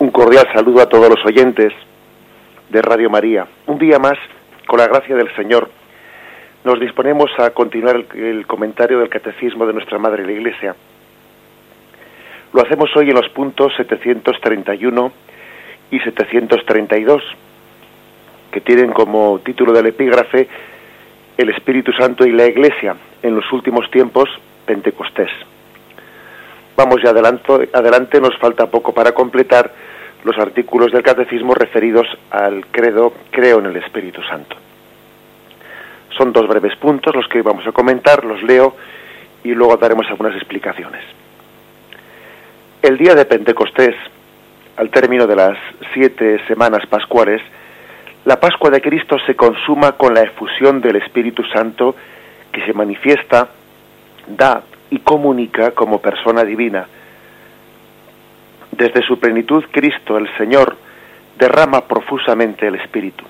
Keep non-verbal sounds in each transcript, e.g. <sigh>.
Un cordial saludo a todos los oyentes de Radio María. Un día más, con la gracia del Señor, nos disponemos a continuar el, comentario del Catecismo de nuestra Madre la Iglesia. Lo hacemos hoy en los puntos 731 y 732, que tienen como título del epígrafe El Espíritu Santo y la Iglesia en los últimos tiempos, Pentecostés. Vamos ya adelanto, adelante, nos falta poco para completar los artículos del catecismo referidos al credo creo en el Espíritu Santo. Son dos breves puntos los que vamos a comentar, los leo y luego daremos algunas explicaciones. El día de Pentecostés, al término de las siete semanas pascuales, la Pascua de Cristo se consuma con la efusión del Espíritu Santo que se manifiesta, da y comunica como persona divina. Desde su plenitud, Cristo, el Señor, derrama profusamente el Espíritu.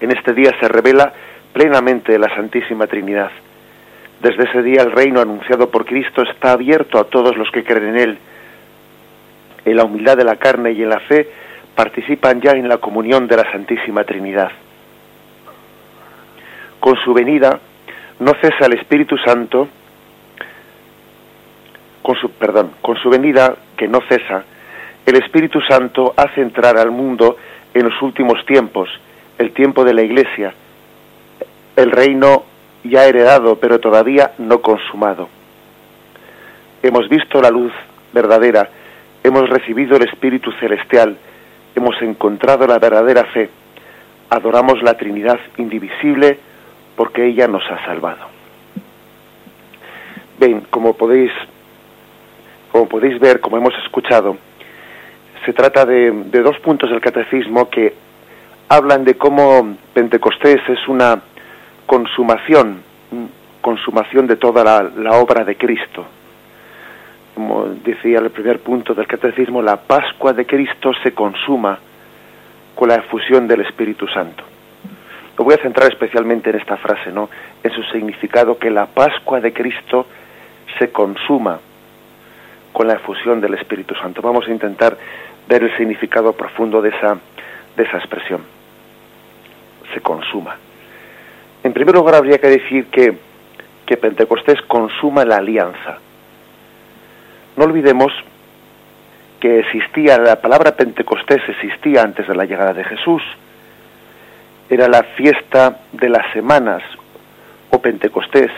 En este día se revela plenamente la Santísima Trinidad. Desde ese día el reino anunciado por Cristo está abierto a todos los que creen en Él. En la humildad de la carne y en la fe participan ya en la comunión de la Santísima Trinidad. Con su venida no cesa el Espíritu Santo con su, perdón, con su venida que no cesa, el Espíritu Santo hace entrar al mundo en los últimos tiempos, el tiempo de la Iglesia, el reino ya heredado, pero todavía no consumado. Hemos visto la luz verdadera, hemos recibido el Espíritu Celestial, hemos encontrado la verdadera fe, adoramos la Trinidad indivisible porque ella nos ha salvado. Ven, como podéis como podéis ver, como hemos escuchado, se trata de, dos puntos del catecismo que hablan de cómo Pentecostés es una consumación, consumación de toda la, la obra de Cristo. Como decía el primer punto del catecismo, la Pascua de Cristo se consuma con la efusión del Espíritu Santo. Me voy a centrar especialmente en esta frase, ¿no? En su significado que la Pascua de Cristo se consuma con la efusión del Espíritu Santo. Vamos a intentar ver el significado profundo de esa, de esa expresión. Se consuma. En primer lugar, habría que decir que, que Pentecostés consuma la alianza. No olvidemos que existía, la palabra Pentecostés existía antes de la llegada de Jesús. Era la fiesta de las semanas o Pentecostés.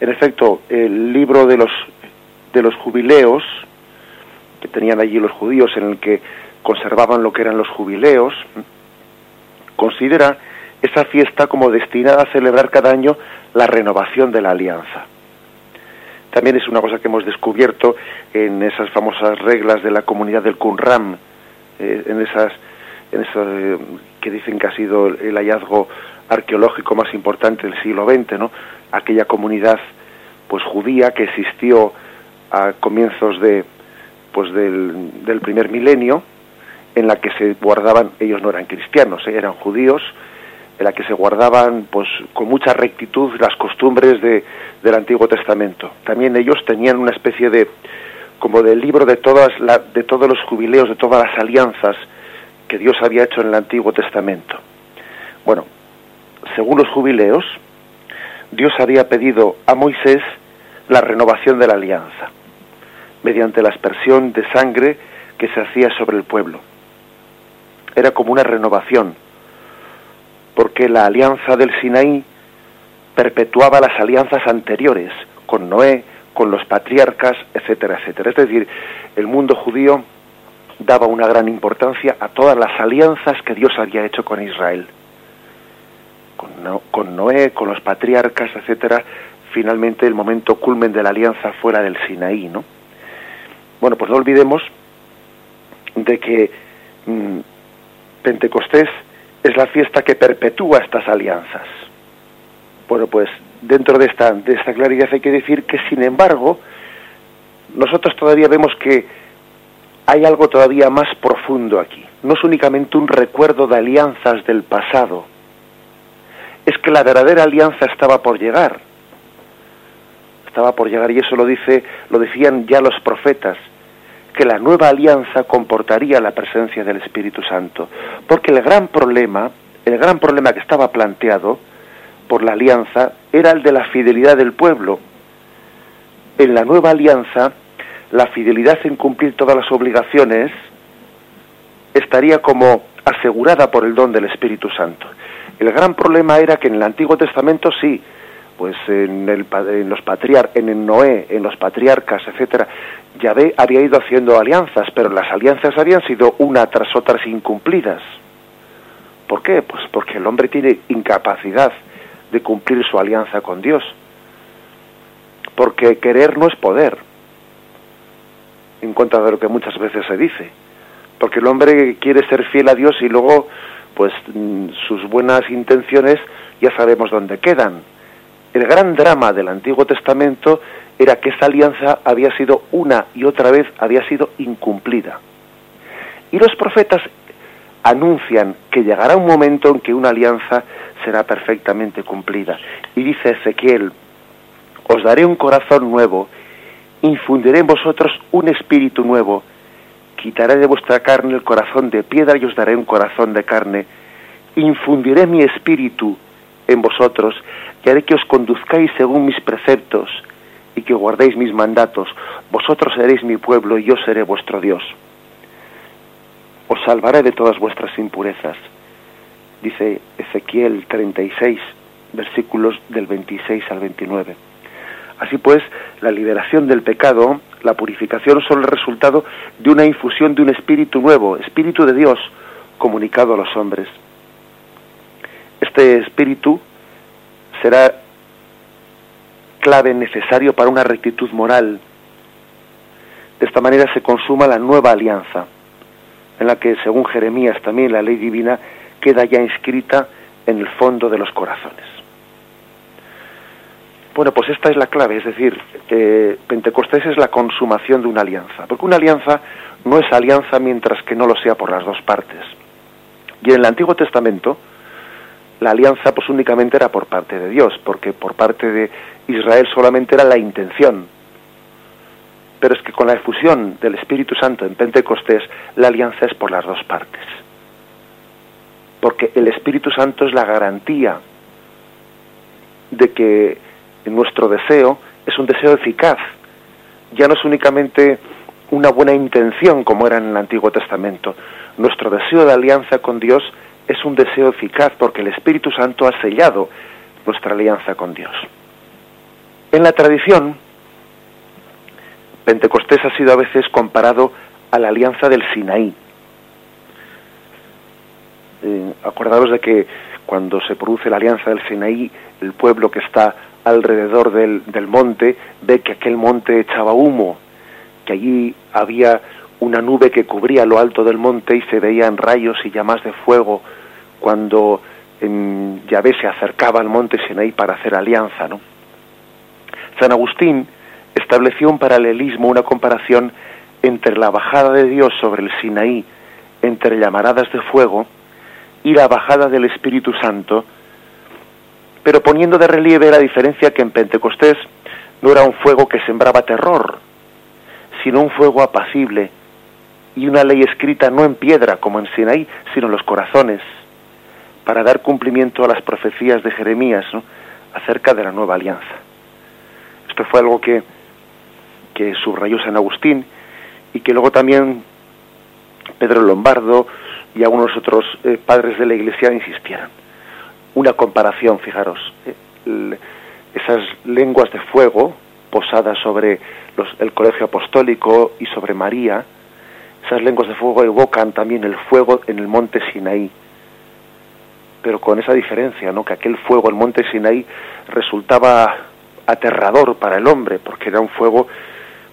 En efecto, el libro de los de los jubileos que tenían allí los judíos en el que conservaban lo que eran los jubileos, considera esa fiesta como destinada a celebrar cada año la renovación de la alianza. También es una cosa que hemos descubierto en esas famosas reglas de la comunidad del Qumran, eh, en esas, en eh, que dicen que ha sido el hallazgo arqueológico más importante del siglo XX, ¿no? Aquella comunidad pues judía que existió a comienzos de pues del, del primer milenio en la que se guardaban ellos no eran cristianos ¿eh? eran judíos en la que se guardaban pues con mucha rectitud las costumbres de, del Antiguo Testamento también ellos tenían una especie de como del libro de todas la, de todos los jubileos de todas las alianzas que Dios había hecho en el Antiguo Testamento bueno según los jubileos Dios había pedido a Moisés la renovación de la alianza mediante la aspersión de sangre que se hacía sobre el pueblo. Era como una renovación, porque la alianza del Sinaí perpetuaba las alianzas anteriores con Noé, con los patriarcas, etcétera, etcétera. Es decir, el mundo judío daba una gran importancia a todas las alianzas que Dios había hecho con Israel. Con, Noé, con los patriarcas, etcétera, finalmente el momento culmen de la alianza fuera del Sinaí, ¿no? Bueno, pues no olvidemos de que mm, Pentecostés es la fiesta que perpetúa estas alianzas. Bueno, pues dentro de esta, de esta claridad hay que decir que, sin embargo, nosotros todavía vemos que hay algo todavía más profundo aquí. No es únicamente un recuerdo de alianzas del pasado, es que la verdadera alianza estaba por llegar estaba por llegar y eso lo dice lo decían ya los profetas que la nueva alianza comportaría la presencia del Espíritu Santo, porque el gran problema, el gran problema que estaba planteado por la alianza era el de la fidelidad del pueblo. En la nueva alianza, la fidelidad en cumplir todas las obligaciones estaría como asegurada por el don del Espíritu Santo. El gran problema era que en el Antiguo Testamento sí, pues en, el, en los patriar, en el Noé, en los patriarcas, etcétera, Yahvé había ido haciendo alianzas, pero las alianzas habían sido una tras otras incumplidas. ¿Por qué? Pues porque el hombre tiene incapacidad de cumplir su alianza con Dios. Porque querer no es poder, en contra de lo que muchas veces se dice. Porque el hombre quiere ser fiel a Dios y luego, pues mm, sus buenas intenciones ya sabemos dónde quedan el gran drama del Antiguo Testamento era que esa alianza había sido una y otra vez había sido incumplida. Y los profetas anuncian que llegará un momento en que una alianza será perfectamente cumplida. Y dice Ezequiel, os daré un corazón nuevo, infundiré en vosotros un espíritu nuevo, quitaré de vuestra carne el corazón de piedra y os daré un corazón de carne, infundiré mi espíritu en vosotros haré que os conduzcáis según mis preceptos y que guardéis mis mandatos. Vosotros seréis mi pueblo y yo seré vuestro Dios. Os salvaré de todas vuestras impurezas. Dice Ezequiel 36, versículos del 26 al 29. Así pues, la liberación del pecado, la purificación son el resultado de una infusión de un espíritu nuevo, espíritu de Dios, comunicado a los hombres. Este espíritu será clave necesario para una rectitud moral. De esta manera se consuma la nueva alianza, en la que, según Jeremías, también la ley divina queda ya inscrita en el fondo de los corazones. Bueno, pues esta es la clave, es decir, Pentecostés es la consumación de una alianza, porque una alianza no es alianza mientras que no lo sea por las dos partes. Y en el Antiguo Testamento, la alianza pues únicamente era por parte de Dios, porque por parte de Israel solamente era la intención. Pero es que con la efusión del Espíritu Santo en Pentecostés, la alianza es por las dos partes. Porque el Espíritu Santo es la garantía de que nuestro deseo es un deseo eficaz. Ya no es únicamente una buena intención como era en el Antiguo Testamento. Nuestro deseo de alianza con Dios es un deseo eficaz porque el Espíritu Santo ha sellado nuestra alianza con Dios. En la tradición, Pentecostés ha sido a veces comparado a la alianza del Sinaí. Eh, de que cuando se produce la alianza del Sinaí, el pueblo que está alrededor del, del monte ve que aquel monte echaba humo, que allí había una nube que cubría lo alto del monte y se veían rayos y llamas de fuego cuando en Yahvé se acercaba al monte Sinaí para hacer alianza. ¿no? San Agustín estableció un paralelismo, una comparación entre la bajada de Dios sobre el Sinaí, entre llamaradas de fuego, y la bajada del Espíritu Santo, pero poniendo de relieve la diferencia que en Pentecostés no era un fuego que sembraba terror, sino un fuego apacible y una ley escrita no en piedra como en Sinaí, sino en los corazones para dar cumplimiento a las profecías de Jeremías acerca de la nueva alianza. Esto fue algo que, que subrayó San Agustín y que luego también Pedro Lombardo y algunos otros eh, padres de la Iglesia insistieran. Una comparación, fijaros, eh, esas lenguas de fuego posadas sobre el colegio apostólico y sobre María, esas lenguas de fuego evocan también el fuego en el monte Sinaí, pero con esa diferencia, ¿no? Que aquel fuego, el monte Sinaí, resultaba aterrador para el hombre, porque era un fuego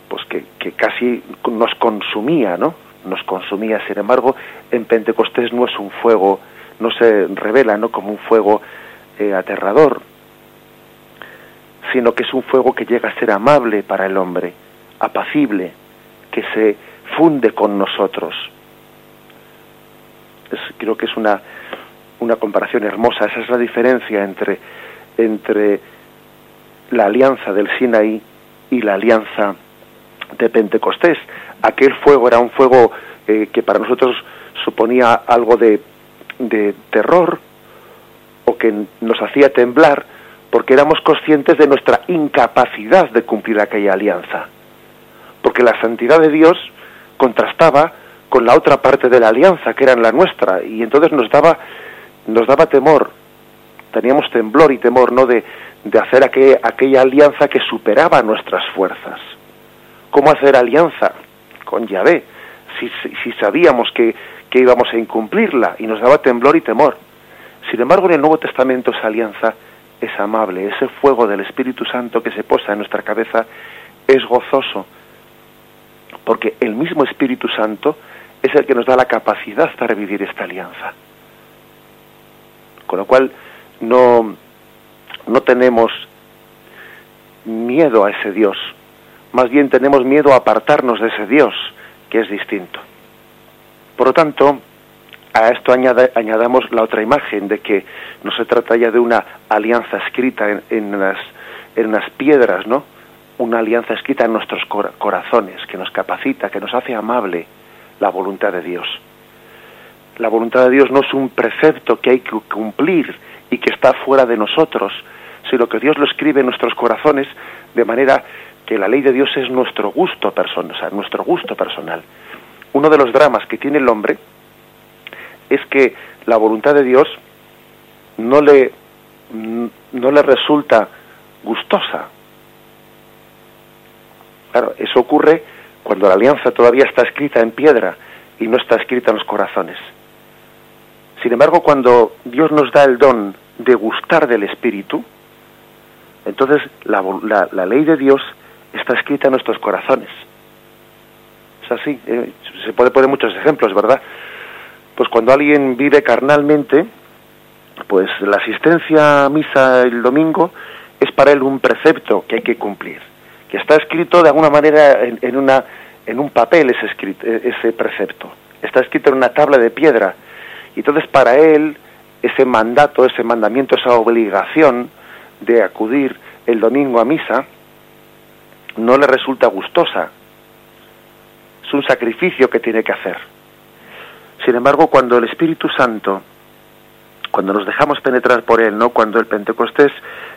pues que, que casi nos consumía, ¿no? Nos consumía. Sin embargo, en Pentecostés no es un fuego, no se revela, ¿no? Como un fuego eh, aterrador, sino que es un fuego que llega a ser amable para el hombre, apacible, que se funde con nosotros. creo que es una, una comparación hermosa. Esa es la diferencia entre, entre la alianza del Sinaí y la alianza de Pentecostés. aquel fuego era un fuego eh, que para nosotros suponía algo de, de terror o que nos hacía temblar porque éramos conscientes de nuestra incapacidad de cumplir aquella alianza. Porque la santidad de Dios contrastaba con la otra parte de la alianza, que era la nuestra, y entonces nos daba, nos daba temor, teníamos temblor y temor, ¿no?, de, de hacer aquella alianza que superaba nuestras fuerzas. ¿Cómo hacer alianza con Yahvé? Si, si, sabíamos que, que íbamos a incumplirla y nos daba temblor y temor. Sin embargo, en el Nuevo Testamento esa alianza es amable, ese fuego del Espíritu Santo que se posa en nuestra cabeza es gozoso, porque el mismo Espíritu Santo es el que nos da la capacidad para vivir esta alianza. Con lo cual no, no tenemos miedo a ese Dios, más bien tenemos miedo a apartarnos de ese Dios, que es distinto. Por lo tanto, a esto añadamos la otra imagen de que no se trata ya de una alianza escrita en, en, las, en las piedras, ¿no? Una alianza escrita en nuestros corazones, que nos capacita, que nos hace amable la voluntad de Dios. La voluntad de Dios no es un precepto que hay que cumplir y que está fuera de nosotros, sino que Dios lo escribe en nuestros corazones de manera que la ley de Dios es nuestro gusto personal, o sea, nuestro gusto personal. Uno de los dramas que tiene el hombre es que la voluntad de Dios no le no le resulta gustosa. Claro, eso ocurre cuando la alianza todavía está escrita en piedra y no está escrita en los corazones. Sin embargo, cuando Dios nos da el don de gustar del Espíritu, entonces la, ley de Dios está escrita en nuestros corazones. Es así, eh, se puede poner muchos ejemplos, ¿verdad? Pues cuando alguien vive carnalmente, pues la asistencia a misa el domingo es para él un precepto que hay que cumplir, está escrito de alguna manera en, una, en un papel ese, escrito, ese precepto, está escrito en una tabla de piedra, y entonces para él ese mandato, ese mandamiento, esa obligación de acudir el domingo a misa, no le resulta gustosa. Es un sacrificio que tiene que hacer. Sin embargo, cuando el Espíritu Santo, cuando nos dejamos penetrar por Él, ¿no? cuando el Pentecostés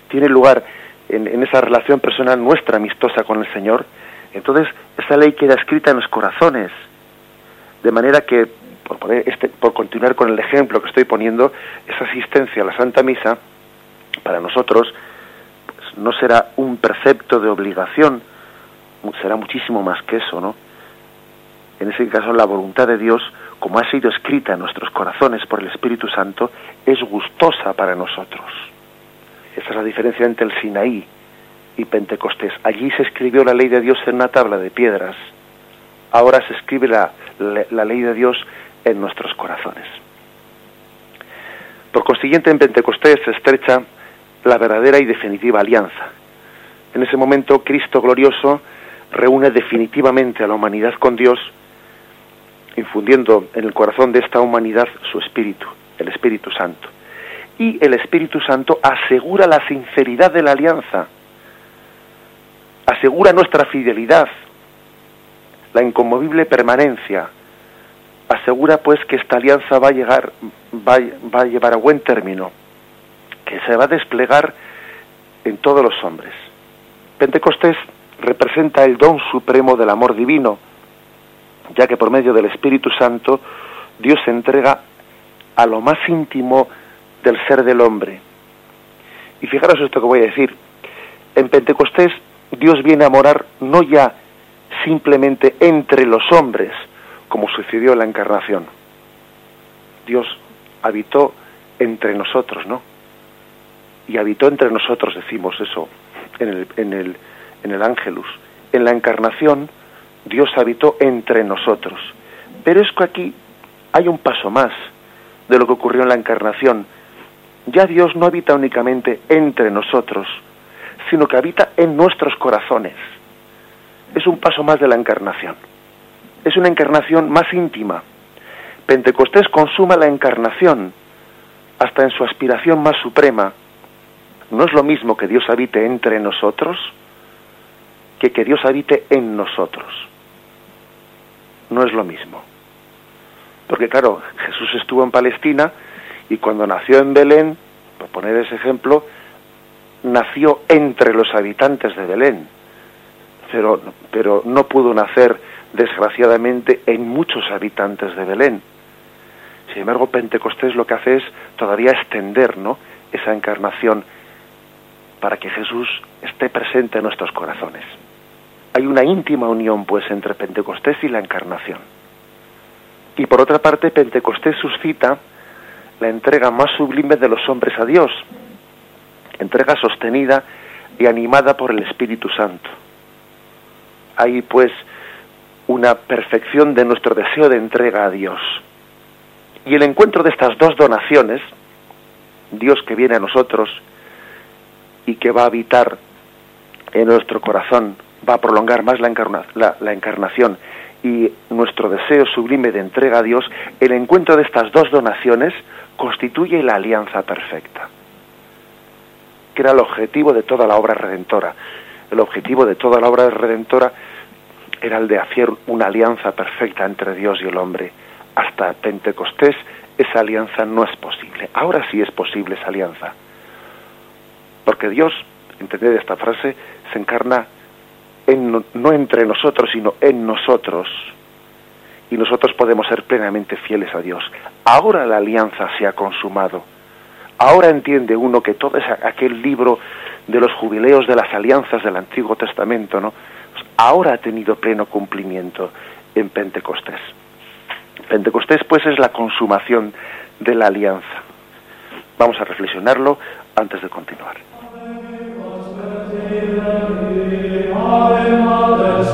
tiene lugar en, esa relación personal nuestra amistosa con el Señor, entonces esa ley queda escrita en los corazones, de manera que por, este, por continuar con el ejemplo que estoy poniendo, esa asistencia a la Santa Misa, para nosotros, pues, no será un precepto de obligación, será muchísimo más que eso, ¿no? En ese caso, la voluntad de Dios, como ha sido escrita en nuestros corazones por el Espíritu Santo, es gustosa para nosotros. Esa es la diferencia entre el Sinaí y Pentecostés. Allí se escribió la ley de Dios en una tabla de piedras. Ahora se escribe la, la ley de Dios en nuestros corazones. Por consiguiente, en Pentecostés se estrecha la verdadera y definitiva alianza. En ese momento, Cristo glorioso reúne definitivamente a la humanidad con Dios, infundiendo en el corazón de esta humanidad su espíritu, el Espíritu Santo. Y el Espíritu Santo asegura la sinceridad de la alianza, asegura nuestra fidelidad, la inconmovible permanencia, asegura pues que esta alianza va a llegar, va, va, a llevar a buen término, que se va a desplegar en todos los hombres. Pentecostés representa el don supremo del amor divino, ya que por medio del Espíritu Santo Dios se entrega a lo más íntimo del ser del hombre. Y fijaros esto que voy a decir. En Pentecostés Dios viene a morar no ya simplemente entre los hombres, como sucedió en la encarnación. Dios habitó entre nosotros, ¿no? Y habitó entre nosotros, decimos eso, en el, en el, en el Ángelus. En la encarnación, Dios habitó entre nosotros. Pero es que aquí hay un paso más de lo que ocurrió en la encarnación. Ya Dios no habita únicamente entre nosotros, sino que habita en nuestros corazones. Es un paso más de la encarnación es una encarnación más íntima. Pentecostés consuma la encarnación hasta en su aspiración más suprema. No es lo mismo que Dios habite entre nosotros que que Dios habite en nosotros. no es lo mismo. Porque claro, Jesús estuvo en Palestina y cuando nació en Belén, por poner ese ejemplo, nació entre los habitantes de Belén, pero, pero no pudo nacer desgraciadamente en muchos habitantes de Belén. Sin embargo, Pentecostés lo que hace es todavía extender ¿no? esa encarnación para que Jesús esté presente en nuestros corazones. Hay una íntima unión, pues, entre Pentecostés y la encarnación. Y por otra parte, Pentecostés suscita la entrega más sublime de los hombres a Dios, entrega sostenida y animada por el Espíritu Santo. Hay, pues, una perfección de nuestro deseo de entrega a Dios. Y el encuentro de estas dos donaciones, Dios que viene a nosotros y que va a habitar en nuestro corazón, va a prolongar más la, la, encarnación y nuestro deseo sublime de entrega a Dios, el encuentro de estas dos donaciones constituye la alianza perfecta, que era el objetivo de toda la obra redentora. El objetivo de toda la obra redentora era el de hacer una alianza perfecta entre Dios y el hombre hasta Pentecostés esa alianza no es posible. Ahora sí es posible esa alianza. Porque Dios, entended esta frase, se encarna en, no entre nosotros, sino en nosotros. Y nosotros podemos ser plenamente fieles a Dios. Ahora la alianza se ha consumado. Ahora entiende uno que todo ese, aquel libro de los jubileos de las alianzas del Antiguo Testamento, ¿no? Pues ahora ha tenido pleno cumplimiento en Pentecostés. Pentecostés pues es la consumación de la alianza. Vamos a reflexionarlo antes de continuar. Tiene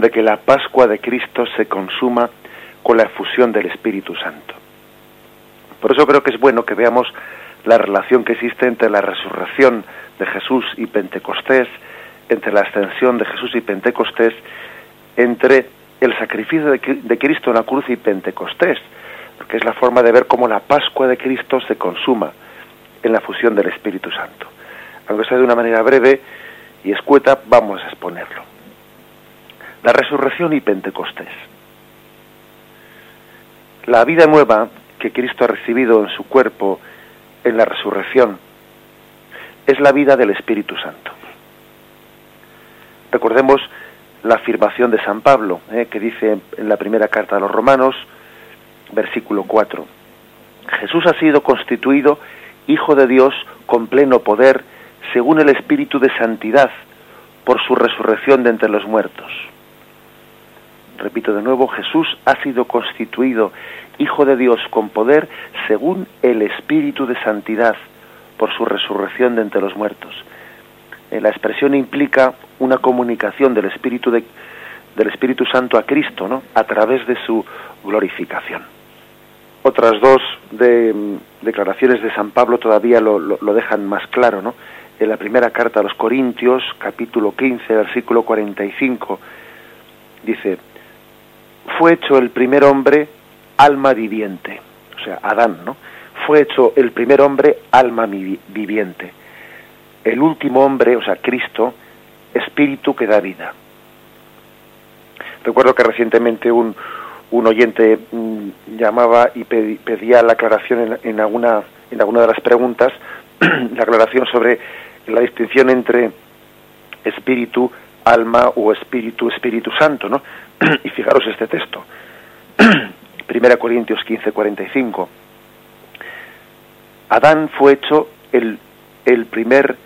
de que la Pascua de Cristo se consuma con la efusión del Espíritu Santo. Por eso creo que es bueno que veamos la relación que existe entre la resurrección de Jesús y Pentecostés, entre la ascensión de Jesús y Pentecostés, entre el sacrificio de, Cristo en la cruz y Pentecostés, porque es la forma de ver cómo la Pascua de Cristo se consuma en la fusión del Espíritu Santo. Aunque sea de una manera breve y escueta, vamos a exponerlo la resurrección y Pentecostés. La vida nueva que Cristo ha recibido en su cuerpo en la resurrección es la vida del Espíritu Santo. Recordemos la afirmación de San Pablo, eh, que dice en la primera carta a los Romanos, versículo 4, Jesús ha sido constituido Hijo de Dios con pleno poder, según el Espíritu de Santidad, por su resurrección de entre los muertos. Repito de nuevo, Jesús ha sido constituido Hijo de Dios con poder, según el Espíritu de Santidad, por su resurrección de entre los muertos. Eh, la expresión implica una comunicación del Espíritu, de, del Espíritu Santo a Cristo, ¿no? a través de su glorificación. Otras dos mm, declaraciones de San Pablo todavía lo, lo, dejan más claro, ¿no? En la primera carta a los Corintios, capítulo 15, versículo 45, dice, fue hecho el primer hombre alma viviente, o sea, Adán, ¿no? Fue hecho el primer hombre alma viviente. El último hombre, o sea, Cristo, espíritu que da vida. Recuerdo que recientemente un, un oyente mm, llamaba y pedía la aclaración en, alguna, en alguna de las preguntas, <clears throat> la aclaración sobre la distinción entre espíritu, alma o espíritu, espíritu santo, ¿no? <clears throat> y fijaros este texto. <clears throat> Primera Corintios 15, 45. Adán fue hecho el, el primer,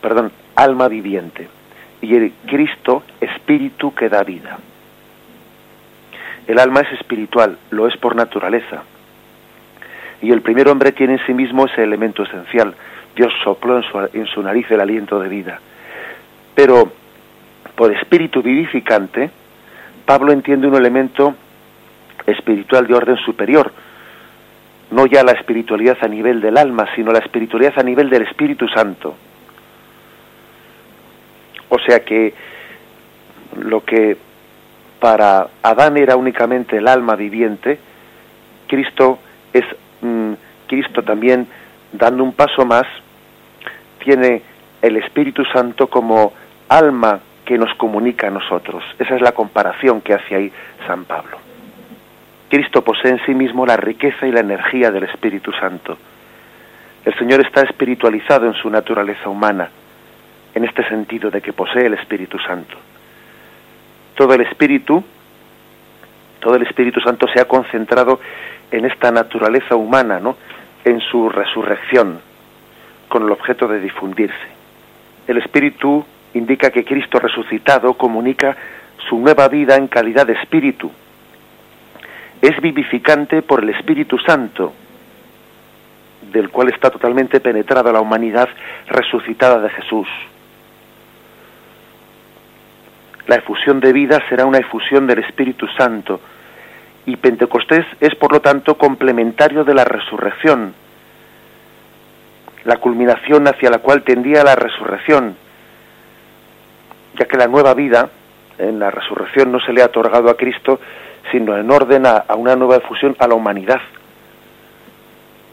perdón, alma viviente y el Cristo espíritu que da vida. El alma es espiritual, lo es por naturaleza. Y el primer hombre tiene en sí mismo ese elemento esencial. Dios sopló en su, en su nariz el aliento de vida. Pero por espíritu vivificante, Pablo entiende un elemento espiritual de orden superior, no ya la espiritualidad a nivel del alma, sino la espiritualidad a nivel del Espíritu Santo. O sea que lo que para Adán era únicamente el alma viviente, Cristo es mm, Cristo también dando un paso más tiene el Espíritu Santo como alma que nos comunica a nosotros. Esa es la comparación que hace ahí San Pablo. Cristo posee en sí mismo la riqueza y la energía del Espíritu Santo. El Señor está espiritualizado en su naturaleza humana, en este sentido de que posee el Espíritu Santo. Todo el Espíritu, todo el Espíritu Santo se ha concentrado en esta naturaleza humana, ¿no? En su resurrección, con el objeto de difundirse. El Espíritu indica que Cristo resucitado comunica su nueva vida en calidad de espíritu. Es vivificante por el Espíritu Santo, del cual está totalmente penetrada la humanidad resucitada de Jesús. La efusión de vida será una efusión del Espíritu Santo y Pentecostés es por lo tanto complementario de la resurrección, la culminación hacia la cual tendía la resurrección ya que la nueva vida en la resurrección no se le ha otorgado a Cristo, sino en orden a, una nueva efusión a la humanidad.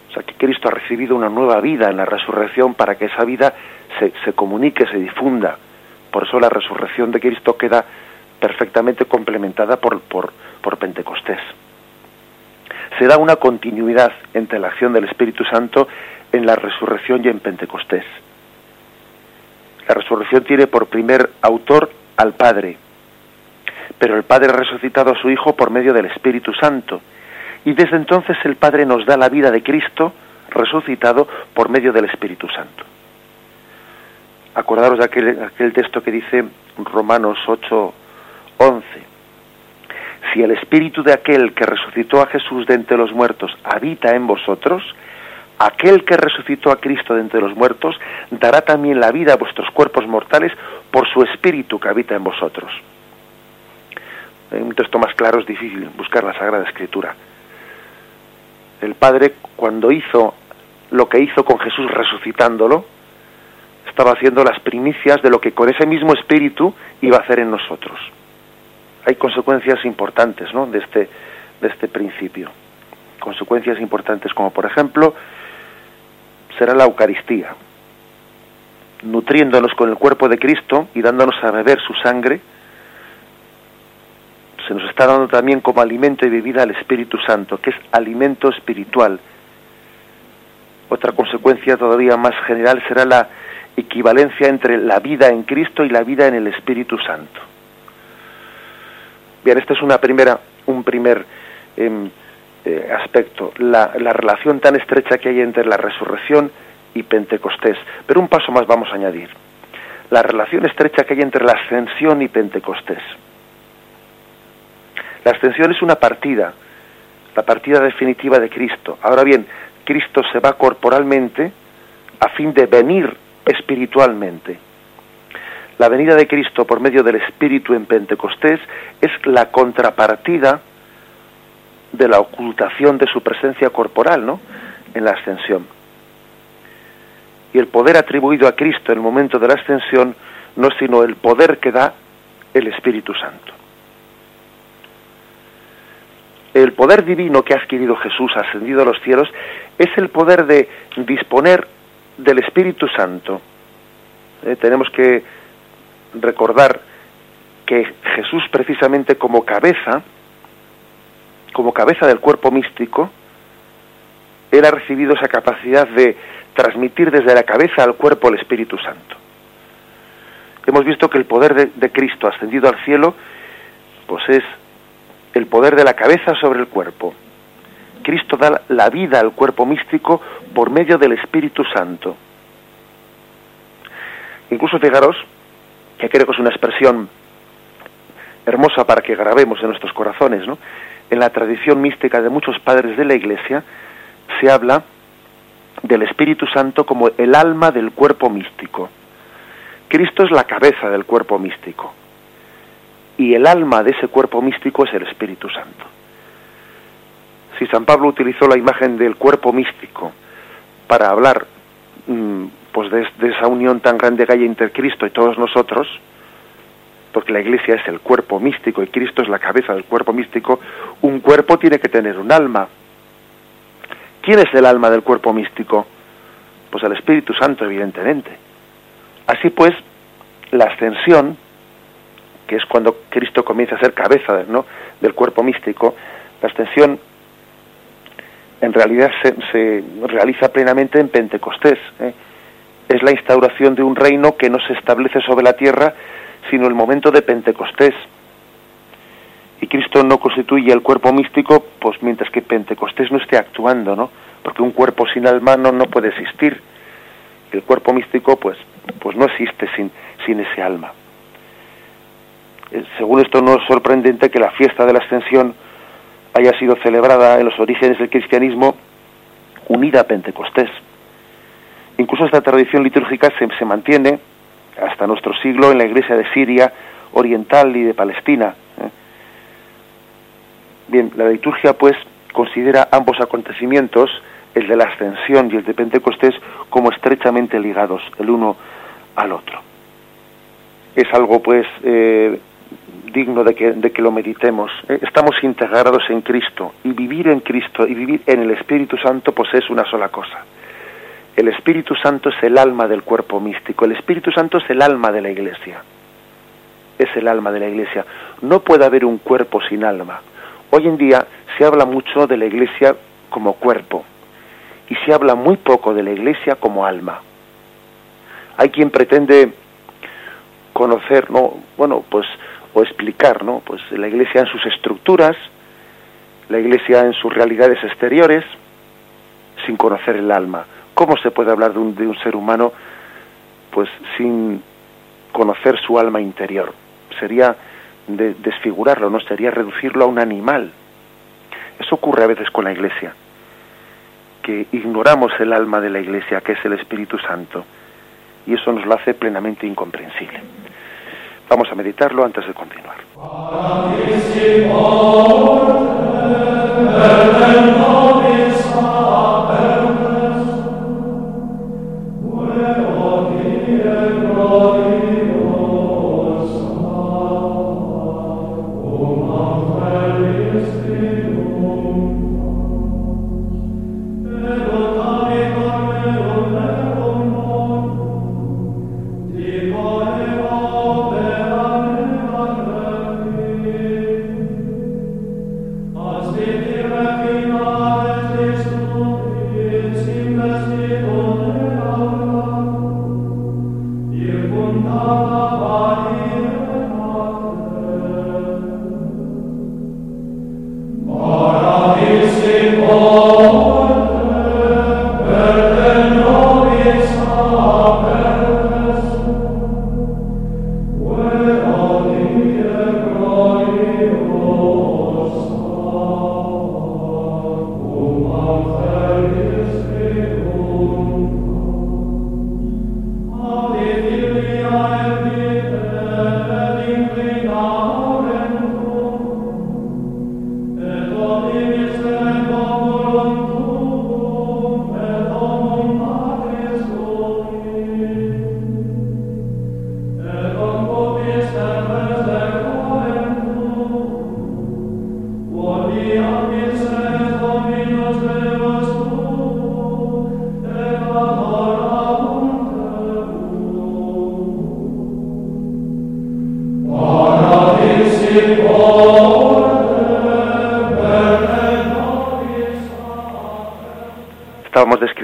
O sea, que Cristo ha recibido una nueva vida en la resurrección para que esa vida se, se comunique, se difunda. Por eso la resurrección de Cristo queda perfectamente complementada por, por, por Pentecostés. Se da una continuidad entre la acción del Espíritu Santo en la resurrección y en Pentecostés. La resurrección tiene por primer autor al Padre, pero el Padre ha resucitado a su Hijo por medio del Espíritu Santo. Y desde entonces el Padre nos da la vida de Cristo resucitado por medio del Espíritu Santo. Acordaros de aquel, aquel texto que dice Romanos 8, 11. Si el Espíritu de aquel que resucitó a Jesús de entre los muertos habita en vosotros, aquel que resucitó a Cristo de entre los muertos dará también la vida a vuestros cuerpos mortales por su espíritu que habita en vosotros. En un texto más claro es difícil buscar la Sagrada Escritura. El Padre, cuando hizo lo que hizo con Jesús resucitándolo, estaba haciendo las primicias de lo que con ese mismo espíritu iba a hacer en nosotros. Hay consecuencias importantes ¿no? de, este, de este principio. Consecuencias importantes como, por ejemplo, será la Eucaristía, nutriéndonos con el cuerpo de Cristo y dándonos a beber su sangre, se nos está dando también como alimento y bebida al Espíritu Santo, que es alimento espiritual. Otra consecuencia todavía más general será la equivalencia entre la vida en Cristo y la vida en el Espíritu Santo. Bien, este es una primera, un primer em, eh, aspecto, la, la relación tan estrecha que hay entre la resurrección y Pentecostés. Pero un paso más vamos a añadir. La relación estrecha que hay entre la ascensión y Pentecostés. La ascensión es una partida, la partida definitiva de Cristo. Ahora bien, Cristo se va corporalmente a fin de venir espiritualmente. La venida de Cristo por medio del Espíritu en Pentecostés es la contrapartida de la ocultación de su presencia corporal, ¿no? En la ascensión. Y el poder atribuido a Cristo en el momento de la ascensión no es sino el poder que da el Espíritu Santo. El poder divino que ha adquirido Jesús ascendido a los cielos es el poder de disponer del Espíritu Santo. Eh, tenemos que recordar que Jesús precisamente como cabeza, como cabeza del cuerpo místico, él ha recibido esa capacidad de transmitir desde la cabeza al cuerpo el Espíritu Santo. Hemos visto que el poder de, Cristo ascendido al cielo, pues es el poder de la cabeza sobre el cuerpo. Cristo da la vida al cuerpo místico por medio del Espíritu Santo. Incluso fijaros, que creo que es una expresión hermosa para que grabemos en nuestros corazones, ¿no? En la tradición mística de muchos padres de la Iglesia se habla del Espíritu Santo como el alma del cuerpo místico. Cristo es la cabeza del cuerpo místico y el alma de ese cuerpo místico es el Espíritu Santo. Si San Pablo utilizó la imagen del cuerpo místico para hablar mm, pues de, esa unión tan grande que hay entre Cristo y todos nosotros, porque la iglesia es el cuerpo místico y Cristo es la cabeza del cuerpo místico, un cuerpo tiene que tener un alma. ¿Quién es el alma del cuerpo místico? Pues el Espíritu Santo, evidentemente. Así pues, la ascensión, que es cuando Cristo comienza a ser cabeza ¿no? del cuerpo místico, la ascensión en realidad se, realiza plenamente en Pentecostés. ¿eh? es la instauración de un reino que no se establece sobre la tierra, sino el momento de Pentecostés. Y Cristo no constituye el cuerpo místico, pues mientras que Pentecostés no esté actuando, ¿no? Porque un cuerpo sin alma no, puede existir. El cuerpo místico, pues, pues no existe sin, sin ese alma. Eh, según esto no es sorprendente que la fiesta de la ascensión haya sido celebrada en los orígenes del cristianismo unida a Pentecostés. Incluso esta tradición litúrgica se, se mantiene hasta nuestro siglo en la iglesia de Siria oriental y de Palestina. ¿eh? Bien, la liturgia pues considera ambos acontecimientos, el de la ascensión y el de Pentecostés, como estrechamente ligados el uno al otro. Es algo pues eh, digno de que, de que, lo meditemos. ¿eh? Estamos integrados en Cristo y vivir en Cristo y vivir en el Espíritu Santo pues es una sola cosa. El Espíritu Santo es el alma del cuerpo místico, el Espíritu Santo es el alma de la iglesia. Es el alma de la iglesia. No puede haber un cuerpo sin alma. Hoy en día se habla mucho de la iglesia como cuerpo y se habla muy poco de la iglesia como alma. Hay quien pretende conocer, no, bueno, pues o explicar, ¿no? Pues la iglesia en sus estructuras, la iglesia en sus realidades exteriores, sin conocer el alma. ¿Cómo se puede hablar de un, de un ser humano pues sin conocer su alma interior? Sería desfigurarlo, no sería reducirlo a un animal. Eso ocurre a veces con la Iglesia, que ignoramos el alma de la Iglesia, que es el Espíritu Santo, y eso nos lo hace plenamente incomprensible. Vamos a meditarlo antes de continuar.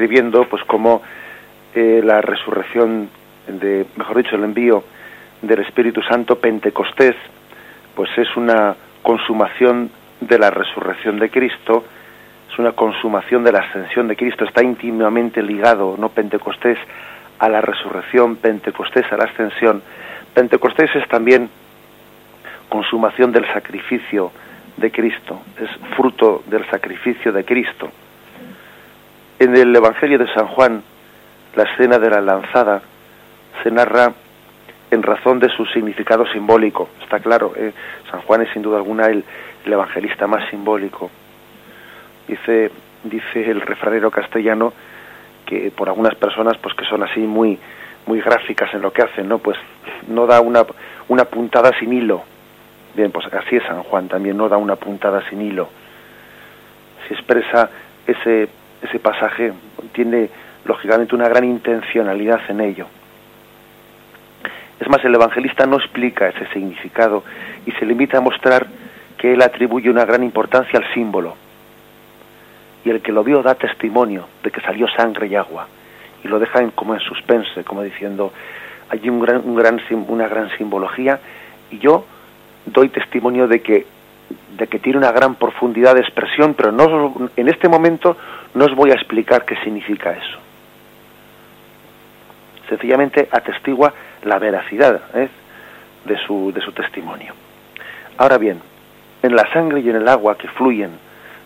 Describiendo pues cómo eh, la resurrección de, mejor dicho, el envío del Espíritu Santo Pentecostés, pues es una consumación de la resurrección de Cristo, es una consumación de la ascensión de Cristo, está íntimamente ligado, no Pentecostés, a la resurrección, Pentecostés a la ascensión. Pentecostés es también consumación del sacrificio de Cristo, es fruto del sacrificio de Cristo. En el Evangelio de San Juan, la escena de la lanzada se narra en razón de su significado simbólico. Está claro, eh, San Juan es sin duda alguna el, evangelista más simbólico. Dice, dice el refranero castellano que por algunas personas pues que son así muy muy gráficas en lo que hacen, ¿no? Pues no da una, una puntada sin hilo. Bien, pues así es San Juan, también no da una puntada sin hilo. Si expresa ese, ese pasaje, tiene lógicamente una gran intencionalidad en ello. Es más, el evangelista no explica ese significado y se limita a mostrar que él atribuye una gran importancia al símbolo. Y el que lo vio da testimonio de que salió sangre y agua. Y lo deja como en suspense, como diciendo, hay un gran, un gran, una gran simbología y yo doy testimonio de que, de que tiene una gran profundidad de expresión, pero no, en este momento no os voy a explicar qué significa eso sencillamente atestigua la veracidad ¿eh? de, su, de su testimonio. Ahora bien, en la sangre y en el agua que fluyen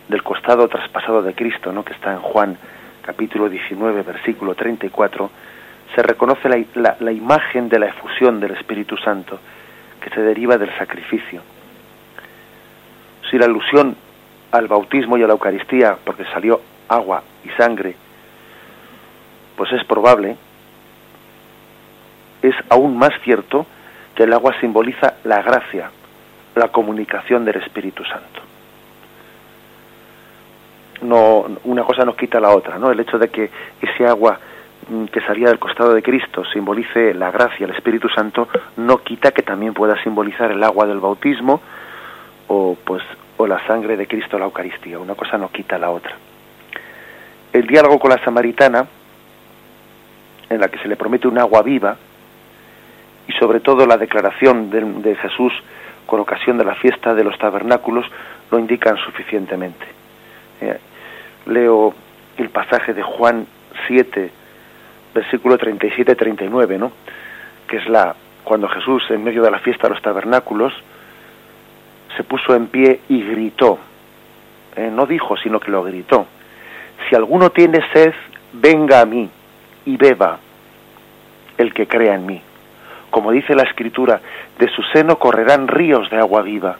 del costado traspasado de Cristo, ¿no? que está en Juan capítulo 19, versículo 34, se reconoce la, la, imagen de la efusión del Espíritu Santo que se deriva del sacrificio. Si la alusión al bautismo y a la Eucaristía, porque salió agua y sangre, pues es probable es aún más cierto que el agua simboliza la gracia, la comunicación del Espíritu Santo. No, una cosa no quita la otra, ¿no? El hecho de que ese agua mm, que salía del costado de Cristo simbolice la gracia, el Espíritu Santo, no quita que también pueda simbolizar el agua del bautismo o pues o la sangre de Cristo la Eucaristía. Una cosa no quita la otra. El diálogo con la samaritana, en la que se le promete un agua viva, y sobre todo la declaración de, Jesús con ocasión de la fiesta de los tabernáculos lo indican suficientemente. Eh, leo el pasaje de Juan 7, versículo 37-39, ¿no? que es la cuando Jesús en medio de la fiesta de los tabernáculos se puso en pie y gritó. Eh, no dijo, sino que lo gritó. Si alguno tiene sed, venga a mí y beba el que crea en mí como dice la escritura, de su seno correrán ríos de agua viva.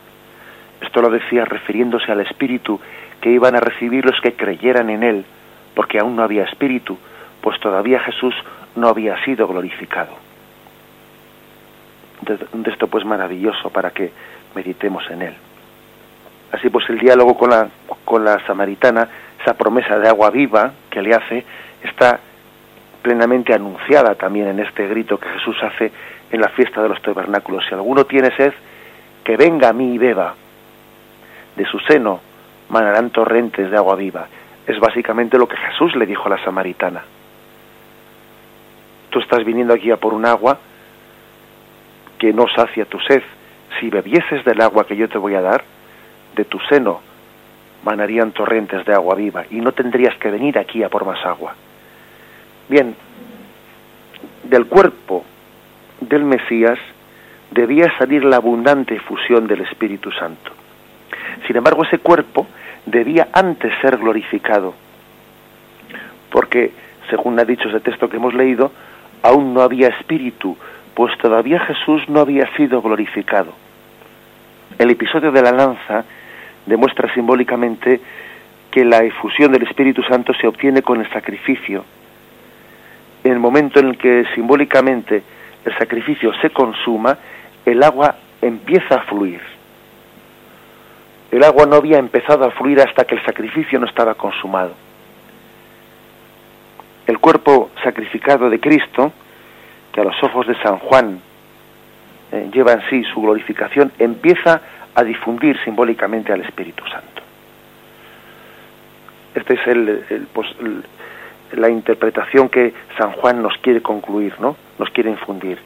Esto lo decía refiriéndose al espíritu que iban a recibir los que creyeran en él, porque aún no había espíritu, pues todavía Jesús no había sido glorificado. De, esto pues maravilloso para que meditemos en él. Así pues el diálogo con la, con la samaritana, esa promesa de agua viva que le hace, está plenamente anunciada también en este grito que Jesús hace en la fiesta de los tabernáculos. Si alguno tiene sed, que venga a mí y beba. De su seno manarán torrentes de agua viva. Es básicamente lo que Jesús le dijo a la samaritana. Tú estás viniendo aquí a por un agua que no sacia tu sed. Si bebieses del agua que yo te voy a dar, de tu seno manarían torrentes de agua viva y no tendrías que venir aquí a por más agua. Bien, del cuerpo del Mesías debía salir la abundante efusión del Espíritu Santo. Sin embargo, ese cuerpo debía antes ser glorificado, porque, según ha dicho ese texto que hemos leído, aún no había espíritu, pues todavía Jesús no había sido glorificado. El episodio de la lanza demuestra simbólicamente que la efusión del Espíritu Santo se obtiene con el sacrificio. En el momento en el que simbólicamente el sacrificio se consuma, el agua empieza a fluir. El agua no había empezado a fluir hasta que el sacrificio no estaba consumado. El cuerpo sacrificado de Cristo, que a los ojos de San Juan eh, lleva en sí su glorificación, empieza a difundir simbólicamente al Espíritu Santo. Este es el, pues, la interpretación que San Juan nos quiere concluir, ¿no? Nos quiere infundir.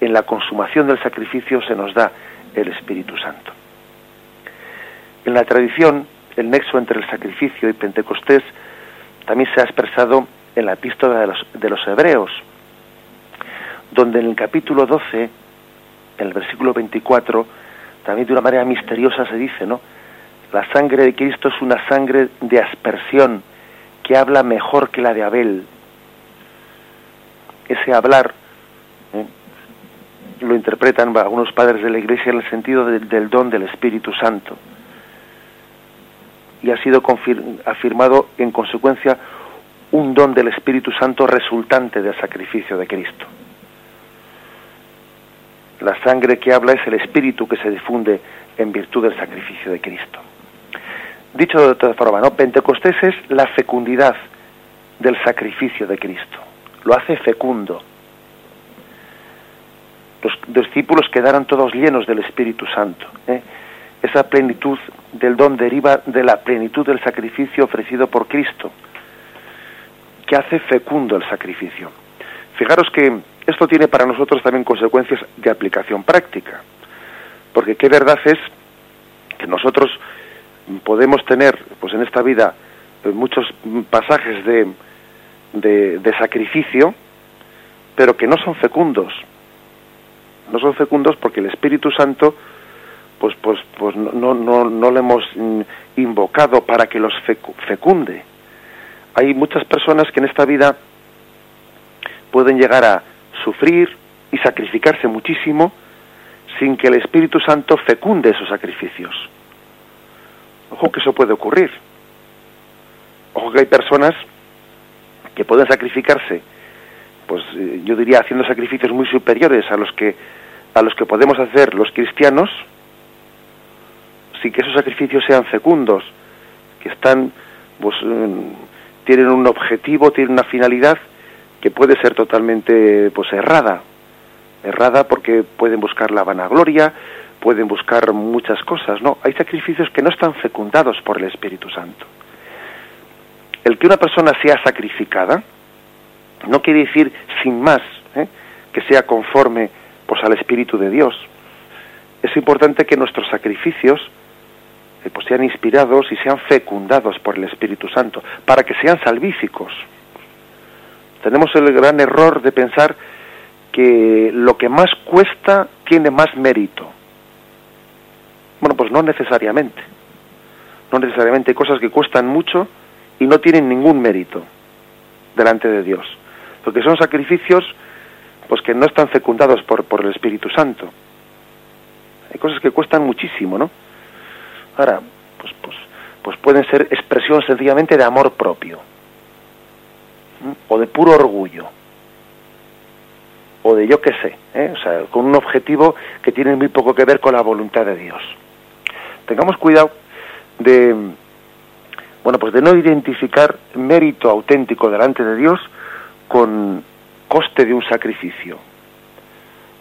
En la consumación del sacrificio se nos da el Espíritu Santo. En la tradición, el nexo entre el sacrificio y Pentecostés también se ha expresado en la epístola de los, de los Hebreos, donde en el capítulo 12, en el versículo 24, también de una manera misteriosa se dice, ¿no? La sangre de Cristo es una sangre de aspersión que habla mejor que la de Abel. Ese hablar ¿eh? lo interpretan algunos padres de la Iglesia en el sentido del don del Espíritu Santo. Y ha sido afirmado en consecuencia un don del Espíritu Santo resultante del sacrificio de Cristo. La sangre que habla es el Espíritu que se difunde en virtud del sacrificio de Cristo. Dicho de otra forma, ¿no? Pentecostés es la fecundidad del sacrificio de Cristo. Lo hace fecundo. Los discípulos quedaron todos llenos del Espíritu Santo. ¿eh? Esa plenitud del don deriva de la plenitud del sacrificio ofrecido por Cristo, que hace fecundo el sacrificio. Fijaros que esto tiene para nosotros también consecuencias de aplicación práctica, porque qué verdad es que nosotros podemos tener pues en esta vida pues, muchos pasajes de, de, sacrificio, pero que no son fecundos. No son fecundos porque el Espíritu Santo pues pues pues no, no, no, le hemos invocado para que los fecunde. Hay muchas personas que en esta vida pueden llegar a sufrir y sacrificarse muchísimo sin que el Espíritu Santo fecunde esos sacrificios. Ojo que eso puede ocurrir. Ojo que hay personas que pueden sacrificarse, pues eh, yo diría haciendo sacrificios muy superiores a los que a los que podemos hacer los cristianos, sin que esos sacrificios sean fecundos, que están pues tienen un objetivo, tienen una finalidad que puede ser totalmente pues errada. Errada porque pueden buscar la vanagloria, pueden buscar muchas cosas, ¿no? Hay sacrificios que no están fecundados por el Espíritu Santo. El que una persona sea sacrificada no quiere decir sin más ¿eh? que sea conforme pues al Espíritu de Dios. Es importante que nuestros sacrificios eh, pues sean inspirados y sean fecundados por el Espíritu Santo, para que sean salvíficos. Tenemos el gran error de pensar que lo que más cuesta tiene más mérito. Bueno, pues no necesariamente. No necesariamente hay cosas que cuestan mucho y no tienen ningún mérito delante de Dios. Porque son sacrificios pues que no están fecundados por, por el Espíritu Santo. Hay cosas que cuestan muchísimo, ¿no? Ahora, pues, pues, pues pueden ser expresión sencillamente de amor propio, o de puro orgullo, o de yo qué sé, ¿eh? o sea, con un objetivo que tiene muy poco que ver con la voluntad de Dios tengamos cuidado de bueno pues de no identificar mérito auténtico delante de Dios con coste de un sacrificio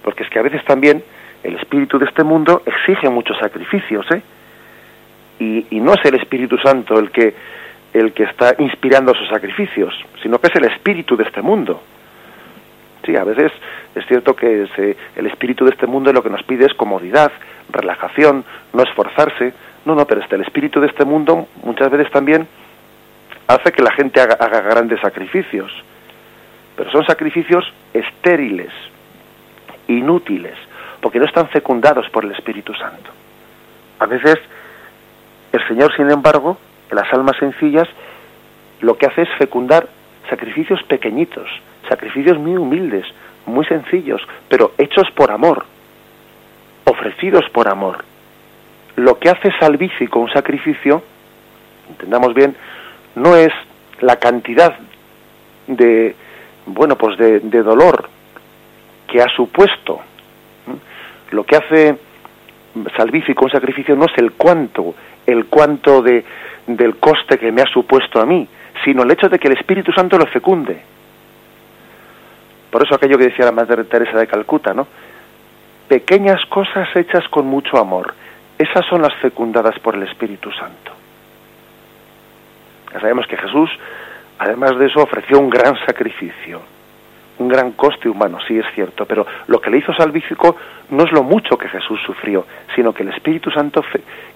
porque es que a veces también el espíritu de este mundo exige muchos sacrificios ¿eh? y, no es el Espíritu Santo el que el que está inspirando esos sacrificios sino que es el espíritu de este mundo sí a veces es cierto que el espíritu de este mundo lo que nos pide es comodidad relajación, no esforzarse. No, no, pero este, el espíritu de este mundo muchas veces también hace que la gente haga, haga grandes sacrificios. Pero son sacrificios estériles, inútiles, porque no están fecundados por el Espíritu Santo. A veces el Señor, sin embargo, las almas sencillas, lo que hace es fecundar sacrificios pequeñitos, sacrificios muy humildes, muy sencillos, pero hechos por amor, ofrecidos por amor. Lo que hace salvífico un sacrificio, entendamos bien, no es la cantidad de, bueno, pues de, dolor que ha supuesto. Lo que hace salvífico un sacrificio no es el cuánto, el cuánto de, del coste que me ha supuesto a mí, sino el hecho de que el Espíritu Santo lo fecunde. Por eso aquello que decía la Madre Teresa de Calcuta, ¿no? pequeñas cosas hechas con mucho amor. Esas son las fecundadas por el Espíritu Santo. Ya sabemos que Jesús además de eso ofreció un gran sacrificio, un gran coste humano, sí es cierto, pero lo que le hizo salvífico no es lo mucho que Jesús sufrió, sino que el Espíritu Santo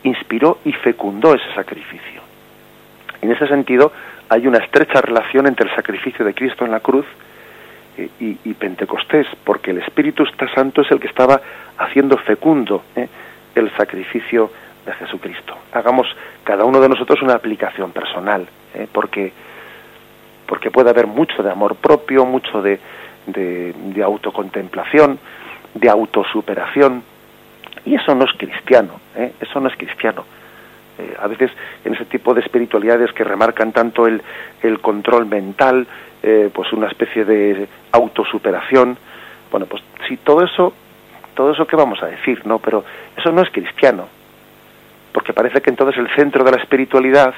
inspiró y fecundó ese sacrificio. En ese sentido, hay una estrecha relación entre el sacrificio de Cristo en la cruz eh, y, Pentecostés, porque el Espíritu Santo es el que estaba haciendo fecundo eh, el sacrificio de Jesucristo. Hagamos cada uno de nosotros una aplicación personal, eh, porque, porque puede haber mucho de amor propio, mucho de, de, autocontemplación, de autosuperación, y eso no es cristiano, eso no es cristiano. a veces en ese tipo de espiritualidades que remarcan tanto el, el control mental, eh, pues una especie de autosuperación. Bueno, pues sí, todo eso, todo eso que vamos a decir, ¿no? Pero eso no es cristiano, porque parece que entonces el centro de la espiritualidad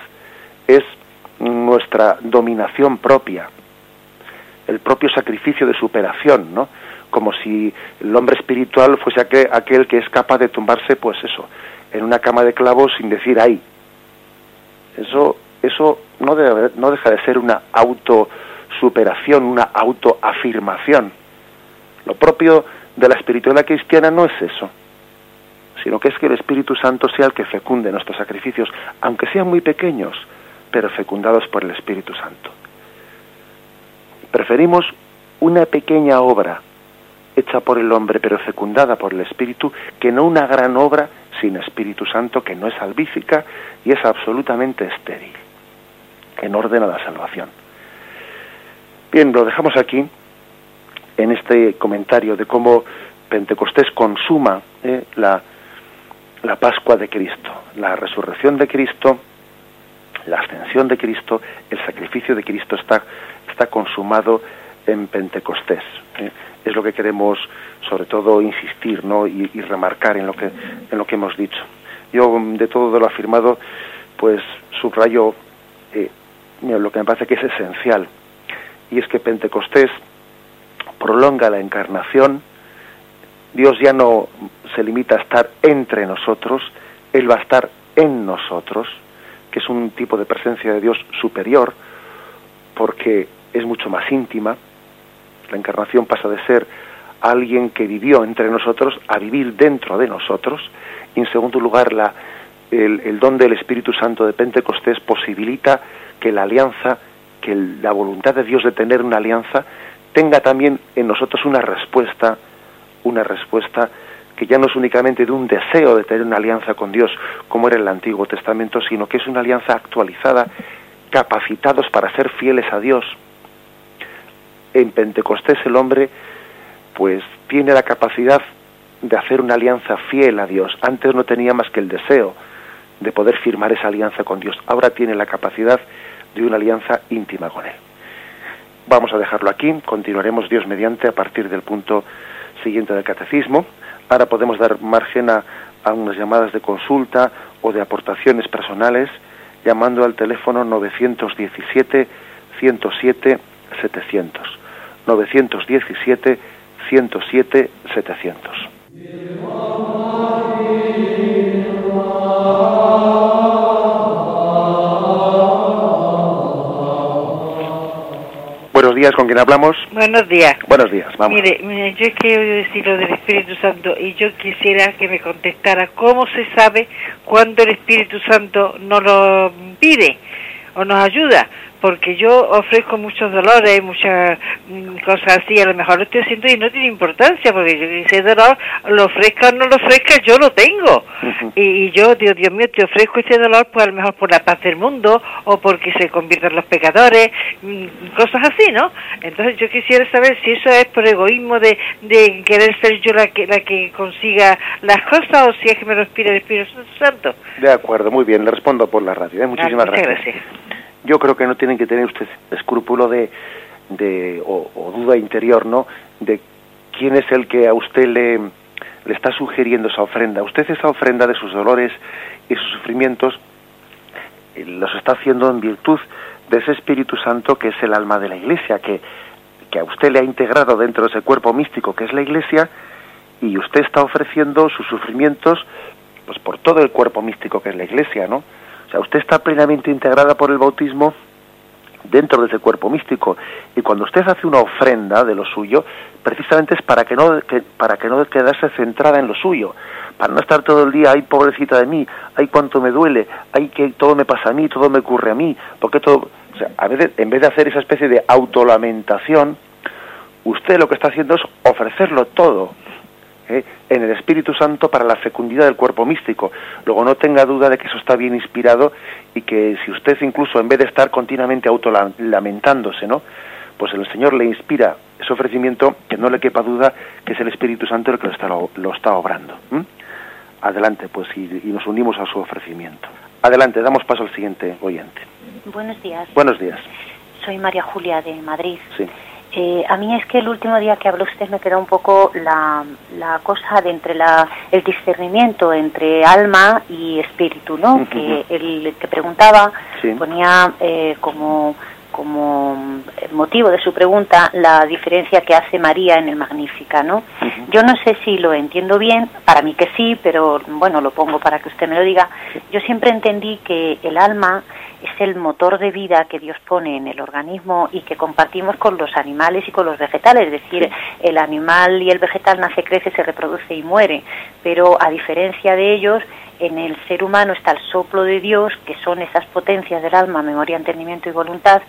es nuestra dominación propia, el propio sacrificio de superación, ¿no? Como si el hombre espiritual fuese aquel, aquel que es capaz de tumbarse, pues eso, en una cama de clavos sin decir ay. Eso, eso no, debe, no deja de ser una auto superación, una autoafirmación. Lo propio de la espiritualidad cristiana no es eso, sino que es que el Espíritu Santo sea el que fecunde nuestros sacrificios, aunque sean muy pequeños, pero fecundados por el Espíritu Santo. Preferimos una pequeña obra hecha por el hombre, pero fecundada por el Espíritu, que no una gran obra sin Espíritu Santo, que no es salvífica y es absolutamente estéril, en orden a la salvación. Bien, lo dejamos aquí en este comentario de cómo Pentecostés consuma eh, la, la Pascua de Cristo, la resurrección de Cristo, la ascensión de Cristo, el sacrificio de Cristo está, está consumado en Pentecostés. Eh. Es lo que queremos sobre todo insistir ¿no? y, remarcar en lo, que, en lo que hemos dicho. Yo de todo lo afirmado pues subrayo eh, lo que me parece que es esencial y es que Pentecostés prolonga la encarnación, Dios ya no se limita a estar entre nosotros, Él va a estar en nosotros, que es un tipo de presencia de Dios superior, porque es mucho más íntima. La encarnación pasa de ser alguien que vivió entre nosotros a vivir dentro de nosotros. Y en segundo lugar, la, el, don del Espíritu Santo de Pentecostés posibilita que la alianza que la voluntad de Dios de tener una alianza tenga también en nosotros una respuesta, una respuesta que ya no es únicamente de un deseo de tener una alianza con Dios como era en el Antiguo Testamento, sino que es una alianza actualizada, capacitados para ser fieles a Dios. En Pentecostés el hombre pues tiene la capacidad de hacer una alianza fiel a Dios. Antes no tenía más que el deseo de poder firmar esa alianza con Dios. Ahora tiene la capacidad de una alianza íntima con Él. Vamos a dejarlo aquí, continuaremos Dios mediante a partir del punto siguiente del catecismo. Ahora podemos dar margen a, unas llamadas de consulta o de aportaciones personales llamando al teléfono 917 107 700. 917 107 700. Buenos días, ¿con quién hablamos? Buenos días. Buenos días, vamos. Mire, yo quiero decir lo del Espíritu Santo y yo quisiera que me contestara cómo se sabe cuando el Espíritu Santo nos lo pide o nos ayuda porque yo ofrezco muchos dolores, muchas mm, cosas así, a lo mejor lo estoy haciendo y no tiene importancia, porque yo ese dolor, lo ofrezca o no lo ofrezca, yo lo tengo. y, yo, Dios, Dios mío, te ofrezco ese dolor, pues a lo mejor por la paz del mundo, o porque se conviertan los pecadores, mm, cosas así, ¿no? Entonces yo quisiera saber si eso es por egoísmo de, de querer ser yo la que, la que consiga las cosas, o si es que me lo inspira el Espíritu Santo. De acuerdo, muy bien, le respondo por la radio. ¿eh? Muchísimas gracias yo creo que no tienen que tener usted escrúpulo de, de o, duda interior, ¿no? De quién es el que a usted le, le está sugiriendo esa ofrenda. Usted esa ofrenda de sus dolores y sus sufrimientos eh, los está haciendo en virtud de ese Espíritu Santo que es el alma de la Iglesia, que, que a usted le ha integrado dentro de ese cuerpo místico que es la Iglesia y usted está ofreciendo sus sufrimientos pues por todo el cuerpo místico que es la Iglesia, ¿no? Usted está plenamente integrada por el bautismo dentro de ese cuerpo místico. Y cuando usted hace una ofrenda de lo suyo, precisamente es para que no, para que no quedarse centrada en lo suyo, para no estar todo el día, ay pobrecita de mí, ay cuánto me duele, ay que todo me pasa a mí, todo me ocurre a mí, porque todo, o sea, a veces en vez de hacer esa especie de autolamentación, usted lo que está haciendo es ofrecerlo todo ¿eh? en el Espíritu Santo para la fecundidad del cuerpo místico. Luego no tenga duda de que eso está bien inspirado y que si usted incluso en vez de estar continuamente autolamentándose, ¿no? pues el Señor le inspira ese ofrecimiento, que no le quepa duda que es el Espíritu Santo el que lo está, lo, está obrando. Adelante, pues, y, y nos unimos a su ofrecimiento. Adelante, damos paso al siguiente oyente. Buenos días. Buenos días. Soy María Julia de Madrid. Sí. Eh, a mí es que el último día que habló usted me quedó un poco la, la cosa de entre la, el discernimiento entre alma y espíritu, ¿no? Que el que preguntaba ponía eh, como como motivo de su pregunta la diferencia que hace María en el Magnífica, ¿no? Yo no sé si lo entiendo bien, para mí que sí, pero bueno, lo pongo para que usted me lo diga. Yo siempre entendí que el alma es el motor de vida que Dios pone en el organismo y que compartimos con los animales y con los vegetales. Es decir, el animal y el vegetal nace, crece, se reproduce y muere. Pero a diferencia de ellos, en el ser humano está el soplo de Dios, que son esas potencias del alma, memoria, entendimiento y voluntad,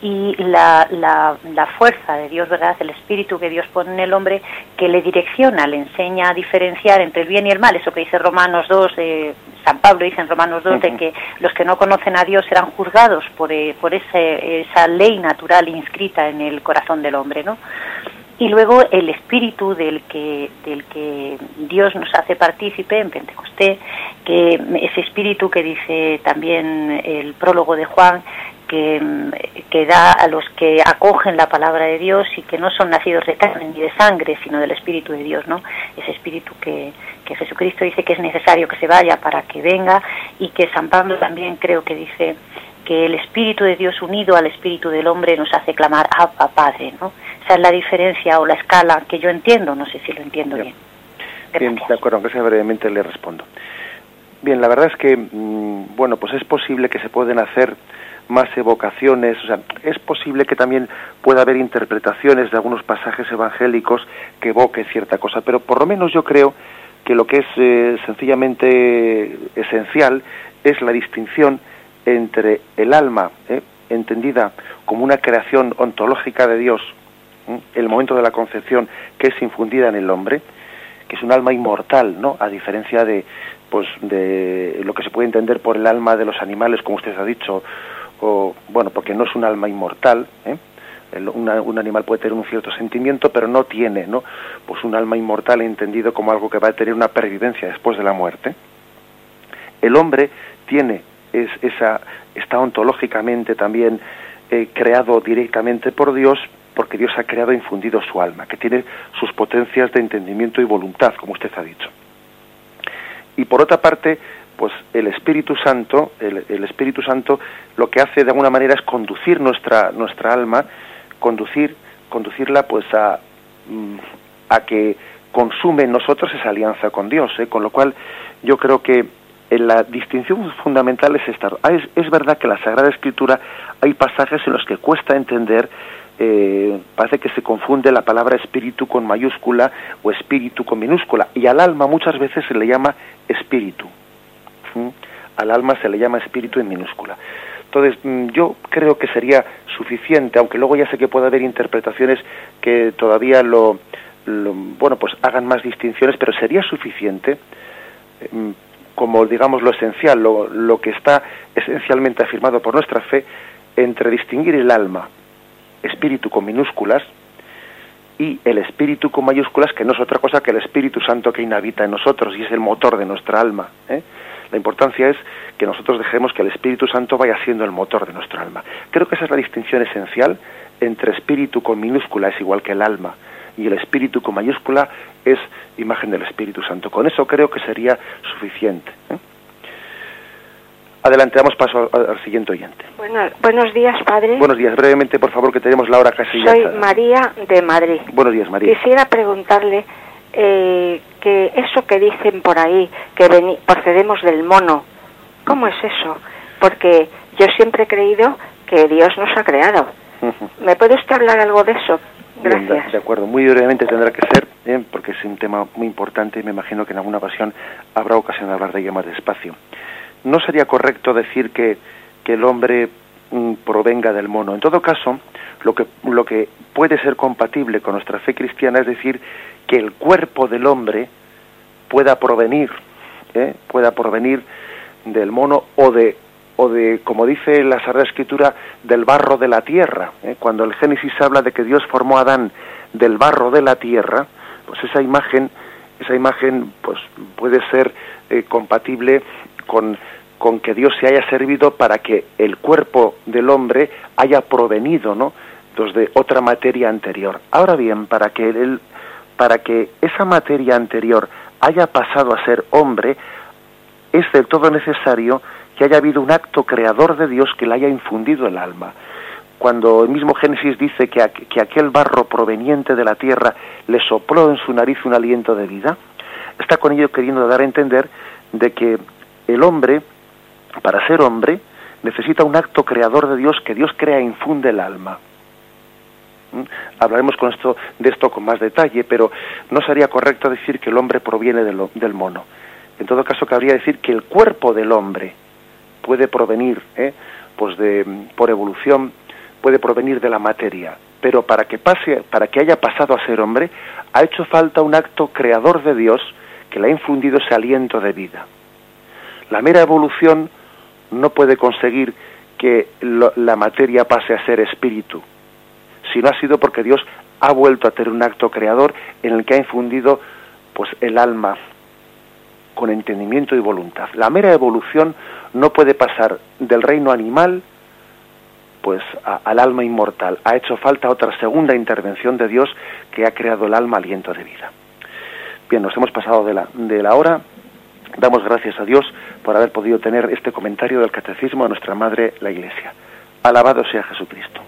y la, la, la, fuerza de Dios, ¿verdad? El espíritu que Dios pone en el hombre, que le direcciona, le enseña a diferenciar entre el bien y el mal, eso que dice Romanos 2, eh, San Pablo dice en Romanos 2, de que los que no conocen a Dios serán juzgados por, eh, por ese, esa ley natural inscrita en el corazón del hombre, ¿no? Y luego el espíritu del que, del que Dios nos hace partícipe en Pentecostés, que ese espíritu que dice también el prólogo de Juan, que, que, da a los que acogen la palabra de Dios y que no son nacidos de carne ni de sangre, sino del Espíritu de Dios, ¿no? Ese Espíritu que, que Jesucristo dice que es necesario que se vaya para que venga y que San Pablo también creo que dice que el Espíritu de Dios unido al Espíritu del hombre nos hace clamar a Padre, ¿no? Esa es la diferencia o la escala que yo entiendo, no sé si lo entiendo bien. Bien, de acuerdo, aunque sea brevemente le respondo. Bien, la verdad es que, mm, bueno, pues es posible que se pueden hacer más evocaciones, o sea, es posible que también pueda haber interpretaciones de algunos pasajes evangélicos que evoque cierta cosa, pero por lo menos yo creo que lo que es eh, sencillamente esencial es la distinción entre el alma, ¿eh? entendida como una creación ontológica de Dios, el momento de la concepción que es infundida en el hombre, que es un alma inmortal, ¿no? A diferencia de, pues, de lo que se puede entender por el alma de los animales, como usted ha dicho, o, bueno, porque no es un alma inmortal, ¿eh? un animal puede tener un cierto sentimiento, pero no tiene, ¿no? Pues un alma inmortal entendido como algo que va a tener una pervivencia después de la muerte. El hombre tiene es, esa, está ontológicamente también eh, creado directamente por Dios, porque Dios ha creado e infundido su alma, que tiene sus potencias de entendimiento y voluntad, como usted ha dicho. Y por otra parte, pues el Espíritu Santo, el, Espíritu Santo lo que hace de alguna manera es conducir nuestra, nuestra alma, conducir, conducirla pues a, mm, a que consume en nosotros esa alianza con Dios, ¿eh? con lo cual yo creo que la distinción fundamental es esta. Ah, es, es, verdad que en la Sagrada Escritura hay pasajes en los que cuesta entender, eh, parece que se confunde la palabra espíritu con mayúscula o espíritu con minúscula, y al alma muchas veces se le llama espíritu. Al alma se le llama espíritu en minúscula. Entonces, mm, yo creo que sería suficiente, aunque luego ya sé que puede haber interpretaciones que todavía lo, bueno, pues hagan más distinciones, pero sería suficiente mm, como digamos lo esencial, lo, lo que está esencialmente afirmado por nuestra fe, entre distinguir el alma, espíritu con minúsculas, y el espíritu con mayúsculas, que no es otra cosa que el Espíritu Santo que inhabita en nosotros y es el motor de nuestra alma. ¿eh? La importancia es que nosotros dejemos que el Espíritu Santo vaya siendo el motor de nuestra alma. Creo que esa es la distinción esencial entre espíritu con minúscula es igual que el alma y el espíritu con mayúscula es imagen del Espíritu Santo. Con eso creo que sería suficiente. ¿eh? Adelante, damos paso al, siguiente oyente. Bueno, buenos días, padre. Buenos días, brevemente, por favor, que tenemos la hora casi Soy María de Madrid. Buenos días, María. Quisiera preguntarle eh, que eso que dicen por ahí, que procedemos del mono, ¿cómo es eso? Porque yo siempre he creído que Dios nos ha creado. <laughs> ¿Me puede usted hablar algo de eso? Gracias. de, acuerdo, muy brevemente tendrá que ser, ¿eh? porque es un tema muy importante y me imagino que en alguna ocasión habrá ocasión de hablar de ello más despacio. No sería correcto decir que, que el hombre mm, provenga del mono. En todo caso, lo que, lo que puede ser compatible con nuestra fe cristiana es decir que el cuerpo del hombre pueda provenir, ¿eh? pueda provenir del mono o de o de, como dice la Sagrada Escritura, del barro de la tierra. ¿eh? Cuando el Génesis habla de que Dios formó a Adán del barro de la tierra, pues esa imagen, esa imagen, pues puede ser eh, compatible con, con que Dios se haya servido para que el cuerpo del hombre haya provenido, ¿no? de otra materia anterior. Ahora bien, para que para que esa materia anterior haya pasado a ser hombre, es del todo necesario que haya habido un acto creador de Dios que le haya infundido el alma. Cuando el mismo Génesis dice que, que aquel barro proveniente de la tierra le sopló en su nariz un aliento de vida, está con ello queriendo dar a entender de que el hombre, para ser hombre, necesita un acto creador de Dios que Dios crea e infunde el alma. ¿Mm? Hablaremos con esto, de esto con más detalle, pero no sería correcto decir que el hombre proviene del mono. En todo caso, cabría decir que el cuerpo del hombre, puede provenir, ¿eh? pues por evolución, puede provenir de la materia. Pero para que pase, para que haya pasado a ser hombre, ha hecho falta un acto creador de Dios que le ha infundido ese aliento de vida. La mera evolución no puede conseguir que la materia pase a ser espíritu, sino ha sido porque Dios ha vuelto a tener un acto creador en el que ha infundido pues el alma con entendimiento y voluntad. La mera evolución no puede pasar del reino animal pues al alma inmortal. Ha hecho falta otra segunda intervención de Dios que ha creado el alma aliento de vida. Bien, nos hemos pasado de la, de la hora. Damos gracias a Dios por haber podido tener este comentario del catecismo de nuestra Madre, la Iglesia. Alabado sea Jesucristo.